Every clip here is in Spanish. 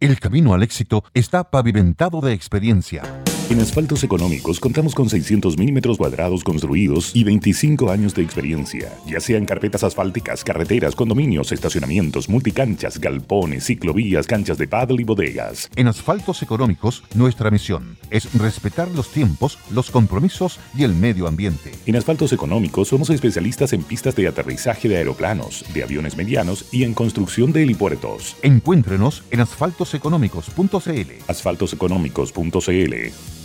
El camino al éxito está pavimentado de experiencia. En Asfaltos Económicos contamos con 600 milímetros cuadrados construidos y 25 años de experiencia, ya sean carpetas asfálticas, carreteras, condominios, estacionamientos, multicanchas, galpones, ciclovías, canchas de paddle y bodegas. En Asfaltos Económicos, nuestra misión es respetar los tiempos, los compromisos y el medio ambiente. En Asfaltos Económicos somos especialistas en pistas de aterrizaje de aeroplanos, de aviones medianos y en construcción de helipuertos. Encuéntrenos en asfaltoseconómicos.cl. Asfaltoseconómicos.cl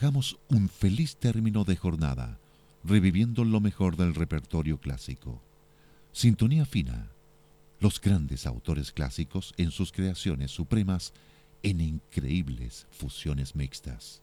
Hagamos un feliz término de jornada, reviviendo lo mejor del repertorio clásico. Sintonía fina. Los grandes autores clásicos en sus creaciones supremas en increíbles fusiones mixtas.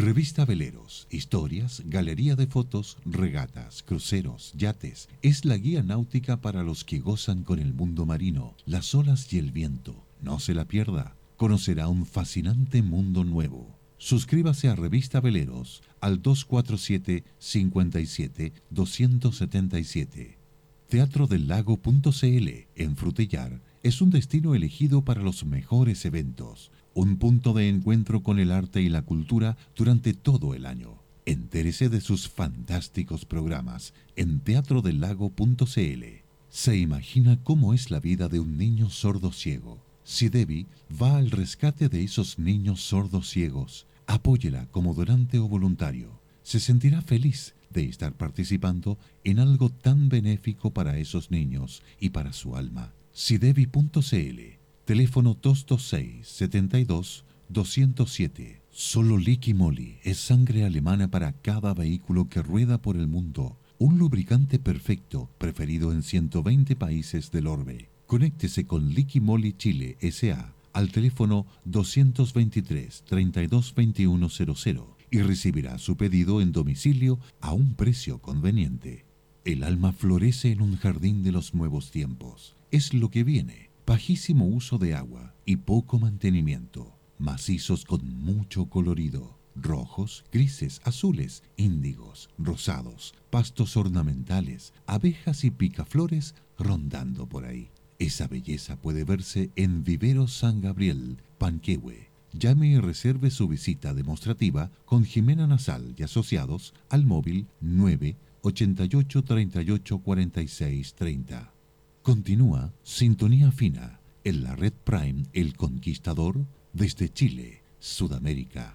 Revista Veleros, historias, galería de fotos, regatas, cruceros, yates. Es la guía náutica para los que gozan con el mundo marino, las olas y el viento. No se la pierda. Conocerá un fascinante mundo nuevo. Suscríbase a Revista Veleros al 247 57 277. Teatro del en Frutillar es un destino elegido para los mejores eventos un punto de encuentro con el arte y la cultura durante todo el año. Entérese de sus fantásticos programas en teatrodelago.cl. Se imagina cómo es la vida de un niño sordo ciego. Si Debbie va al rescate de esos niños sordos ciegos, apóyela como donante o voluntario. Se sentirá feliz de estar participando en algo tan benéfico para esos niños y para su alma. Sidevi.cl Teléfono 226 72 207. Solo Liqui Moly es sangre alemana para cada vehículo que rueda por el mundo. Un lubricante perfecto, preferido en 120 países del orbe. Conéctese con Liqui Moly Chile SA al teléfono 223 322100 y recibirá su pedido en domicilio a un precio conveniente. El alma florece en un jardín de los nuevos tiempos. Es lo que viene bajísimo uso de agua y poco mantenimiento, macizos con mucho colorido, rojos, grises, azules, índigos, rosados, pastos ornamentales, abejas y picaflores rondando por ahí. Esa belleza puede verse en Vivero San Gabriel, Panquehue. Llame y reserve su visita demostrativa con Jimena Nasal y asociados al móvil 9 88 38 46 30. Continúa Sintonía Fina en la red Prime El Conquistador desde Chile, Sudamérica.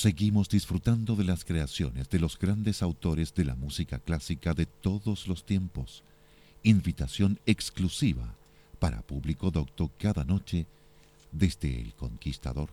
Seguimos disfrutando de las creaciones de los grandes autores de la música clásica de todos los tiempos. Invitación exclusiva para público docto cada noche desde El Conquistador.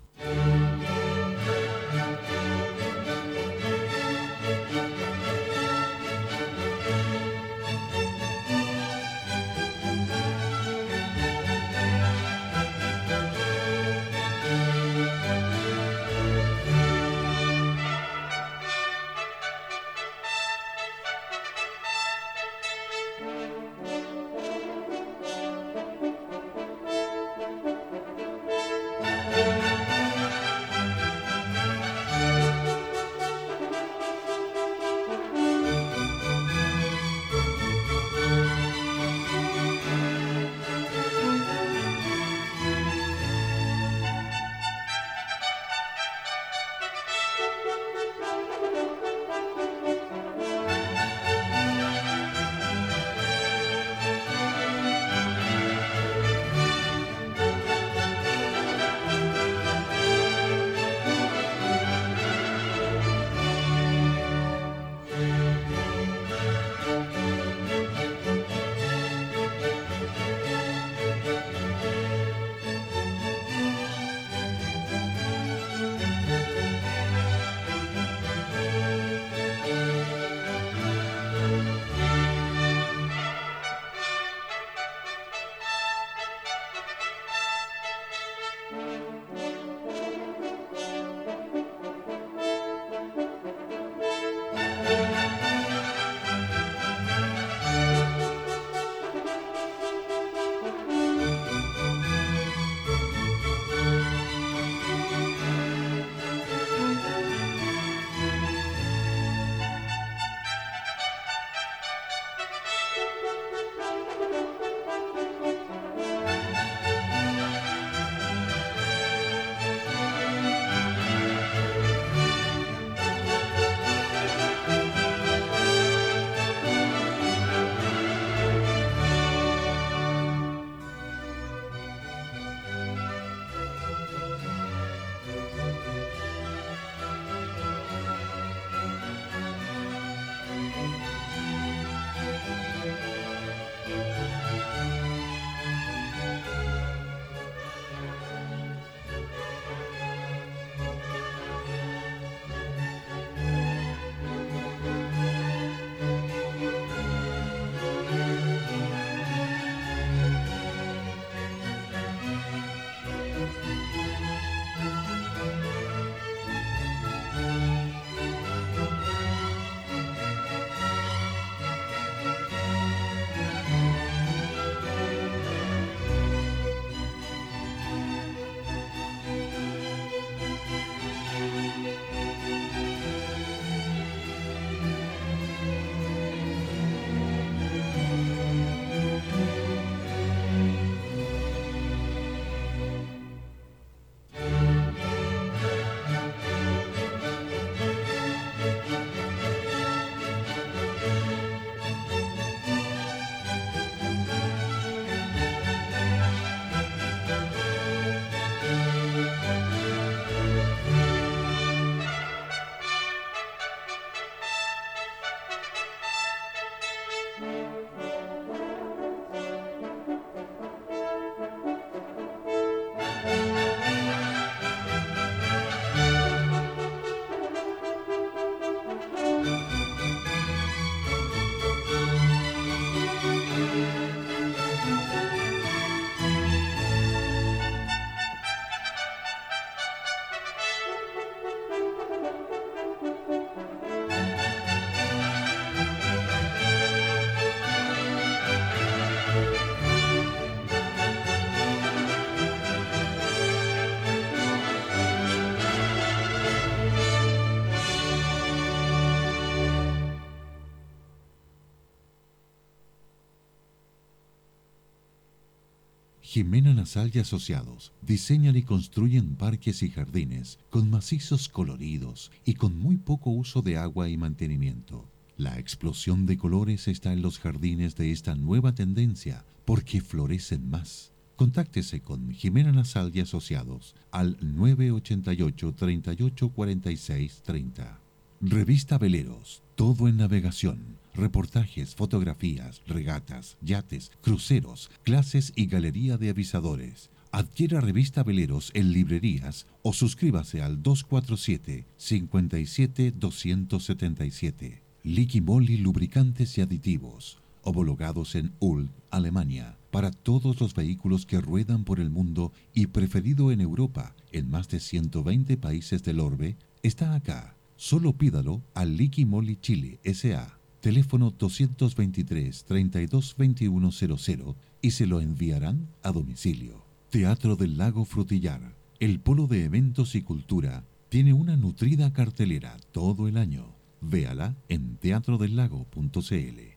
Jimena Nasal y Asociados diseñan y construyen parques y jardines con macizos coloridos y con muy poco uso de agua y mantenimiento. La explosión de colores está en los jardines de esta nueva tendencia porque florecen más, Contáctese con Jimena Nasal y Asociados al 988 38 46 30. Revista Veleros, todo en navegación, reportajes, fotografías, regatas, yates, cruceros, clases y galería de avisadores. Adquiera Revista Veleros en librerías o suscríbase al 247 57 277. Liqui Moly Lubricantes y Aditivos, homologados en Ulm, Alemania, para todos los vehículos que ruedan por el mundo y preferido en Europa, en más de 120 países del orbe, está acá. Solo pídalo al Liqui Moly Chile S.A. Teléfono 223-322100 y se lo enviarán a domicilio. Teatro del Lago Frutillar, el polo de eventos y cultura, tiene una nutrida cartelera todo el año. Véala en teatrodelago.cl.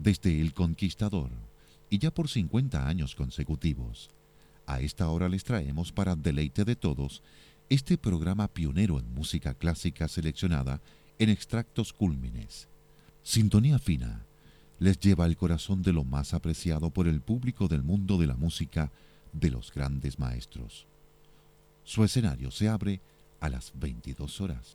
Desde El Conquistador y ya por 50 años consecutivos. A esta hora les traemos para deleite de todos este programa pionero en música clásica seleccionada en extractos cúlmines. Sintonía Fina les lleva al corazón de lo más apreciado por el público del mundo de la música de los grandes maestros. Su escenario se abre a las 22 horas.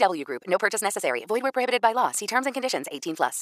VGW Group. No purchase necessary. Void where prohibited by law. See terms and conditions. 18 plus.